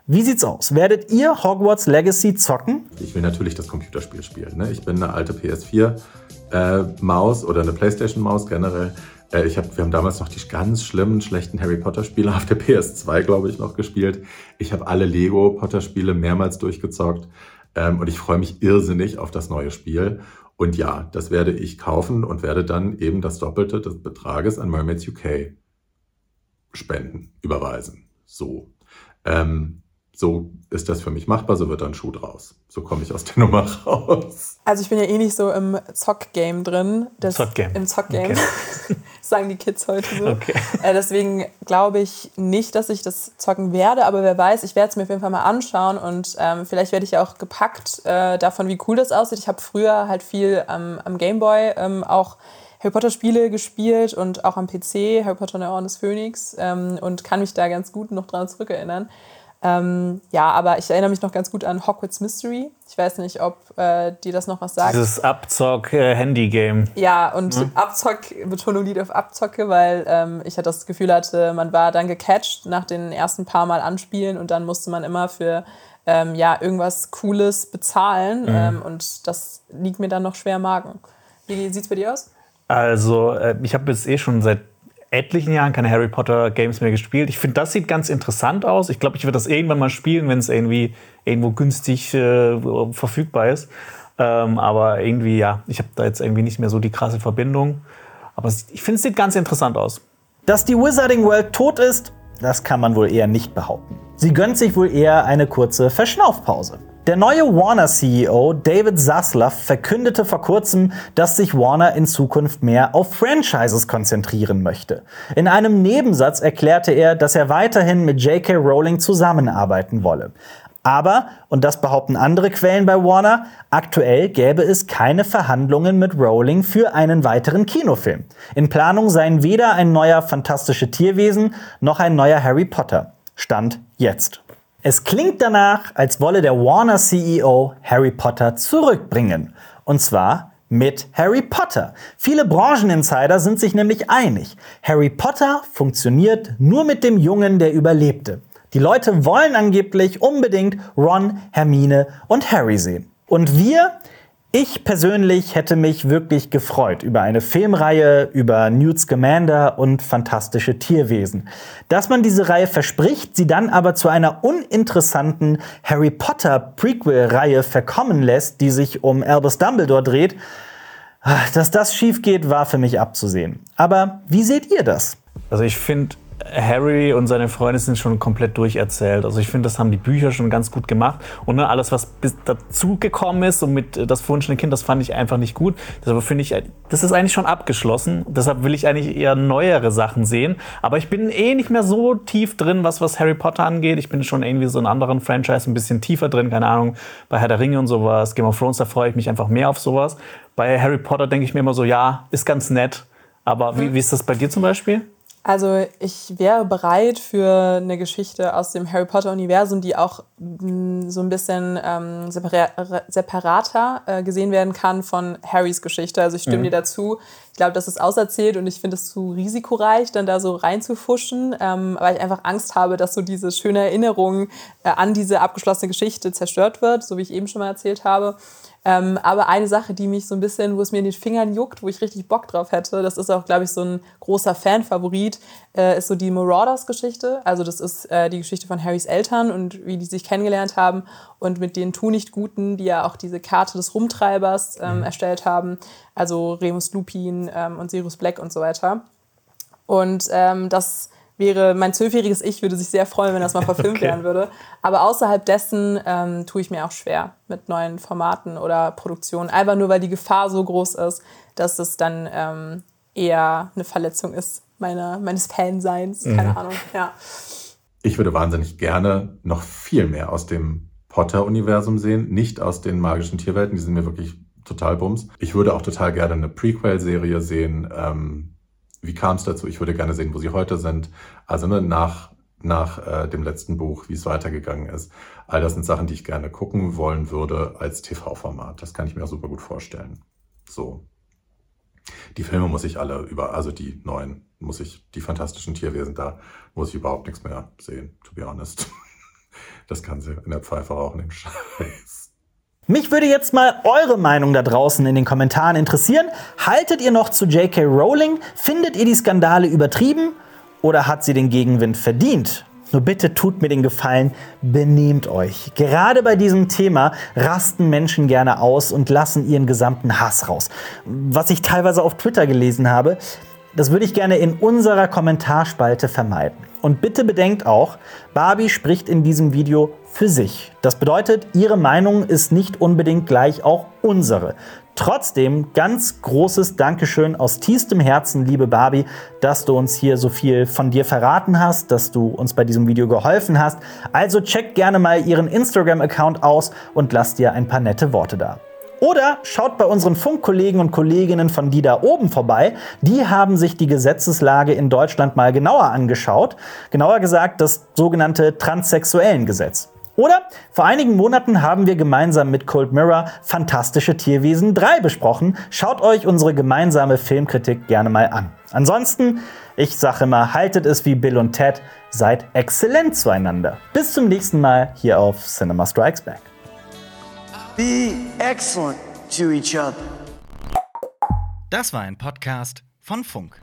Wie sieht's aus? Werdet ihr Hogwarts Legacy zocken? Ich will natürlich das Computerspiel spielen. Ne? Ich bin eine alte PS4-Maus äh, oder eine PlayStation-Maus generell. Äh, ich hab, wir haben damals noch die ganz schlimmen, schlechten Harry Potter-Spiele auf der PS2, glaube ich, noch gespielt. Ich habe alle Lego Potter-Spiele mehrmals durchgezockt. Ähm, und ich freue mich irrsinnig auf das neue Spiel. Und ja, das werde ich kaufen und werde dann eben das Doppelte des Betrages an Mermaids UK spenden, überweisen. So. Ähm, so ist das für mich machbar, so wird dann Schuh draus. So komme ich aus der *laughs* Nummer raus. Also ich bin ja eh nicht so im Zock-Game drin. Zock-Game. Im Zock-Game. Okay. *laughs* sagen die Kids heute so. Okay. Äh, deswegen glaube ich nicht, dass ich das zocken werde, aber wer weiß, ich werde es mir auf jeden Fall mal anschauen und ähm, vielleicht werde ich ja auch gepackt äh, davon, wie cool das aussieht. Ich habe früher halt viel ähm, am Gameboy ähm, auch Harry Potter Spiele gespielt und auch am PC, Harry Potter und der Orden des Phönix ähm, und kann mich da ganz gut noch dran zurückerinnern. Ähm, ja, aber ich erinnere mich noch ganz gut an Hogwarts Mystery. Ich weiß nicht, ob äh, dir das noch was sagt. Dieses Abzock-Handy-Game. Ja, und hm? Abzock, Betonung liegt auf Abzocke, weil ähm, ich halt das Gefühl hatte, man war dann gecatcht nach den ersten paar Mal anspielen und dann musste man immer für ähm, ja, irgendwas Cooles bezahlen. Mhm. Ähm, und das liegt mir dann noch schwer im Magen. Wie sieht es bei dir aus? Also, äh, ich habe jetzt eh schon seit etlichen Jahren keine Harry Potter Games mehr gespielt. Ich finde, das sieht ganz interessant aus. Ich glaube, ich werde das irgendwann mal spielen, wenn es irgendwie irgendwo günstig äh, verfügbar ist. Ähm, aber irgendwie, ja, ich habe da jetzt irgendwie nicht mehr so die krasse Verbindung. Aber ich finde, es sieht ganz interessant aus. Dass die Wizarding World tot ist, das kann man wohl eher nicht behaupten. Sie gönnt sich wohl eher eine kurze Verschnaufpause. Der neue Warner-CEO David Zaslav verkündete vor kurzem, dass sich Warner in Zukunft mehr auf Franchises konzentrieren möchte. In einem Nebensatz erklärte er, dass er weiterhin mit J.K. Rowling zusammenarbeiten wolle. Aber, und das behaupten andere Quellen bei Warner, aktuell gäbe es keine Verhandlungen mit Rowling für einen weiteren Kinofilm. In Planung seien weder ein neuer Fantastische Tierwesen noch ein neuer Harry Potter. Stand jetzt. Es klingt danach, als wolle der Warner CEO Harry Potter zurückbringen. Und zwar mit Harry Potter. Viele Brancheninsider sind sich nämlich einig. Harry Potter funktioniert nur mit dem Jungen, der überlebte. Die Leute wollen angeblich unbedingt Ron, Hermine und Harry sehen. Und wir, ich persönlich hätte mich wirklich gefreut über eine Filmreihe über Newt Scamander und fantastische Tierwesen. Dass man diese Reihe verspricht, sie dann aber zu einer uninteressanten Harry Potter Prequel-Reihe verkommen lässt, die sich um Albus Dumbledore dreht, dass das schief geht, war für mich abzusehen. Aber wie seht ihr das? Also ich finde, Harry und seine Freunde sind schon komplett durcherzählt. Also ich finde, das haben die Bücher schon ganz gut gemacht. Und ne, alles, was bis dazu gekommen ist und mit äh, das verwunschene Kind, das fand ich einfach nicht gut. Deshalb finde ich, das ist eigentlich schon abgeschlossen. Deshalb will ich eigentlich eher neuere Sachen sehen. Aber ich bin eh nicht mehr so tief drin, was, was Harry Potter angeht. Ich bin schon irgendwie so in anderen Franchise ein bisschen tiefer drin. Keine Ahnung, bei Herr der Ringe und sowas, Game of Thrones, da freue ich mich einfach mehr auf sowas. Bei Harry Potter denke ich mir immer so, ja, ist ganz nett. Aber wie, wie ist das bei dir zum Beispiel? Also ich wäre bereit für eine Geschichte aus dem Harry Potter-Universum, die auch mh, mm, so ein bisschen ähm, separa separater äh, gesehen werden kann von Harrys Geschichte. Also ich stimme mhm. dir dazu. Ich glaube, das ist auserzählt und ich finde es zu risikoreich, dann da so reinzufuschen, ähm, weil ich einfach Angst habe, dass so diese schöne Erinnerung äh, an diese abgeschlossene Geschichte zerstört wird, so wie ich eben schon mal erzählt habe. Ähm, aber eine Sache, die mich so ein bisschen, wo es mir in den Fingern juckt, wo ich richtig Bock drauf hätte, das ist auch, glaube ich, so ein großer Fanfavorit, äh, ist so die Marauders-Geschichte. Also das ist äh, die Geschichte von Harrys Eltern und wie die sich kennengelernt haben und mit den Tunichtguten, die ja auch diese Karte des Rumtreibers ähm, mhm. erstellt haben. Also Remus Lupin ähm, und Sirius Black und so weiter. Und ähm, das wäre, mein zwölfjähriges Ich würde sich sehr freuen, wenn das mal verfilmt okay. werden würde. Aber außerhalb dessen ähm, tue ich mir auch schwer mit neuen Formaten oder Produktionen. Einfach nur, weil die Gefahr so groß ist, dass es dann ähm, eher eine Verletzung ist meiner, meines Fanseins. Mhm. Keine Ahnung, ja. Ich würde wahnsinnig gerne noch viel mehr aus dem Potter-Universum sehen, nicht aus den magischen Tierwelten, die sind mir wirklich total bums. Ich würde auch total gerne eine Prequel-Serie sehen, ähm, wie kam es dazu? Ich würde gerne sehen, wo sie heute sind. Also ne, nach, nach äh, dem letzten Buch, wie es weitergegangen ist. All das sind Sachen, die ich gerne gucken wollen würde als TV-Format. Das kann ich mir auch super gut vorstellen. So. Die Filme muss ich alle über, also die neuen, muss ich, die fantastischen Tierwesen, da muss ich überhaupt nichts mehr sehen, to be honest. *laughs* Das kann sie in der Pfeife rauchen, den *laughs* Scheiß. Mich würde jetzt mal eure Meinung da draußen in den Kommentaren interessieren. Haltet ihr noch zu J.K. Rowling? Findet ihr die Skandale übertrieben? Oder hat sie den Gegenwind verdient? Nur bitte tut mir den Gefallen, benehmt euch. Gerade bei diesem Thema rasten Menschen gerne aus und lassen ihren gesamten Hass raus. Was ich teilweise auf Twitter gelesen habe, das würde ich gerne in unserer Kommentarspalte vermeiden. Und bitte bedenkt auch, Barbie spricht in diesem Video für sich. Das bedeutet, ihre Meinung ist nicht unbedingt gleich auch unsere. Trotzdem ganz großes Dankeschön aus tiefstem Herzen, liebe Barbie, dass du uns hier so viel von dir verraten hast, dass du uns bei diesem Video geholfen hast. Also check gerne mal ihren Instagram-Account aus und lass dir ein paar nette Worte da. Oder schaut bei unseren Funkkollegen und Kolleginnen von die da oben vorbei. Die haben sich die Gesetzeslage in Deutschland mal genauer angeschaut. Genauer gesagt das sogenannte Transsexuellengesetz. Oder vor einigen Monaten haben wir gemeinsam mit Cold Mirror Fantastische Tierwesen 3 besprochen. Schaut euch unsere gemeinsame Filmkritik gerne mal an. Ansonsten, ich sage immer, haltet es wie Bill und Ted, seid exzellent zueinander. Bis zum nächsten Mal hier auf Cinema Strikes Back. Be excellent to each other. Das war ein Podcast von Funk.